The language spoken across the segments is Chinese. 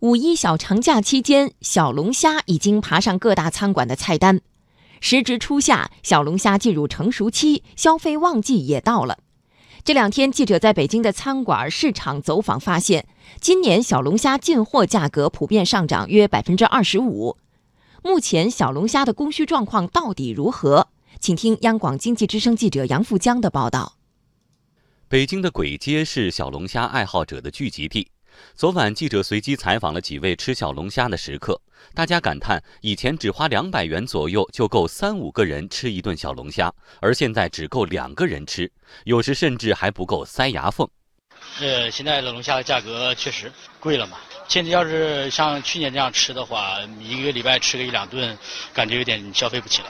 五一小长假期间，小龙虾已经爬上各大餐馆的菜单。时值初夏，小龙虾进入成熟期，消费旺季也到了。这两天，记者在北京的餐馆市场走访发现，今年小龙虾进货价格普遍上涨约百分之二十五。目前小龙虾的供需状况到底如何？请听央广经济之声记者杨富江的报道。北京的簋街是小龙虾爱好者的聚集地。昨晚，记者随机采访了几位吃小龙虾的食客，大家感叹以前只花两百元左右就够三五个人吃一顿小龙虾，而现在只够两个人吃，有时甚至还不够塞牙缝。呃，现在的龙虾的价格确实贵了嘛。现在要是像去年这样吃的话，一个礼拜吃个一两顿，感觉有点消费不起了。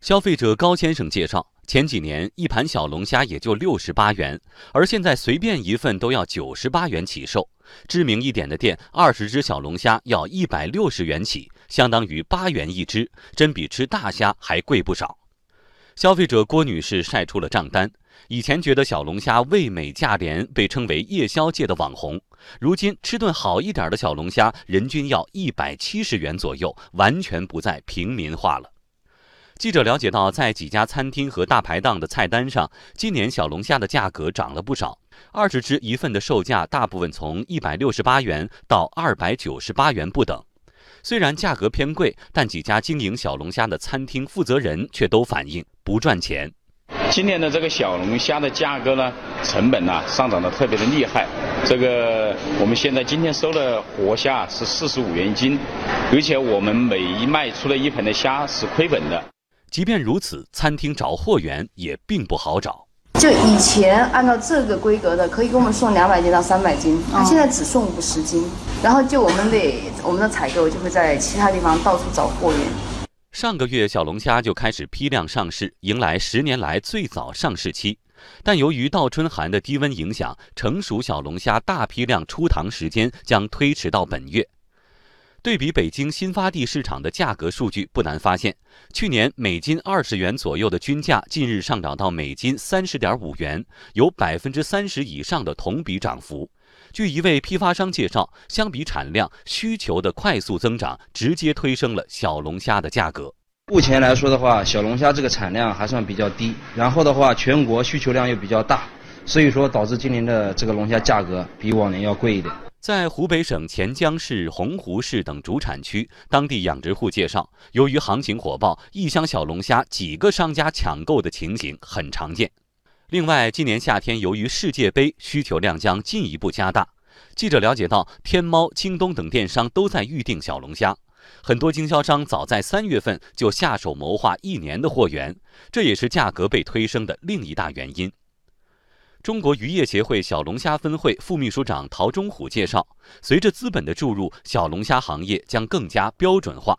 消费者高先生介绍。前几年一盘小龙虾也就六十八元，而现在随便一份都要九十八元起售。知名一点的店，二十只小龙虾要一百六十元起，相当于八元一只，真比吃大虾还贵不少。消费者郭女士晒出了账单，以前觉得小龙虾味美价廉，被称为夜宵界的网红，如今吃顿好一点的小龙虾，人均要一百七十元左右，完全不再平民化了。记者了解到，在几家餐厅和大排档的菜单上，今年小龙虾的价格涨了不少。二十只一份的售价大部分从一百六十八元到二百九十八元不等。虽然价格偏贵，但几家经营小龙虾的餐厅负责人却都反映不赚钱。今年的这个小龙虾的价格呢，成本呢上涨的特别的厉害。这个我们现在今天收的活虾是四十五元一斤，而且我们每一卖出的一盆的虾是亏本的。即便如此，餐厅找货源也并不好找。就以前按照这个规格的，可以给我们送两百斤到三百斤，他现在只送五十斤，然后就我们得我们的采购就会在其他地方到处找货源。上个月小龙虾就开始批量上市，迎来十年来最早上市期，但由于倒春寒的低温影响，成熟小龙虾大批量出塘时间将推迟到本月。对比北京新发地市场的价格数据，不难发现，去年每斤二十元左右的均价，近日上涨到每斤三十点五元，有百分之三十以上的同比涨幅。据一位批发商介绍，相比产量，需求的快速增长，直接推升了小龙虾的价格。目前来说的话，小龙虾这个产量还算比较低，然后的话，全国需求量又比较大，所以说导致今年的这个龙虾价格比往年要贵一点。在湖北省潜江市、洪湖市等主产区，当地养殖户介绍，由于行情火爆，一箱小龙虾几个商家抢购的情形很常见。另外，今年夏天由于世界杯，需求量将进一步加大。记者了解到，天猫、京东等电商都在预订小龙虾，很多经销商早在三月份就下手谋划一年的货源，这也是价格被推升的另一大原因。中国渔业协会小龙虾分会副秘书长陶忠虎介绍，随着资本的注入，小龙虾行业将更加标准化。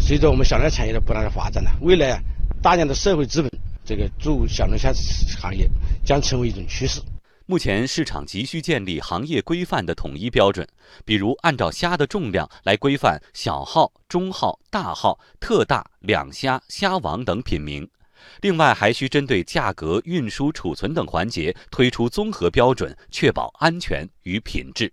随着我们小龙虾产业的不断的发展呢，未来大量的社会资本这个注入小龙虾行业将成为一种趋势。目前市场急需建立行业规范的统一标准，比如按照虾的重量来规范小号、中号、大号、特大、两虾、虾王等品名。另外，还需针对价格、运输、储存等环节推出综合标准，确保安全与品质。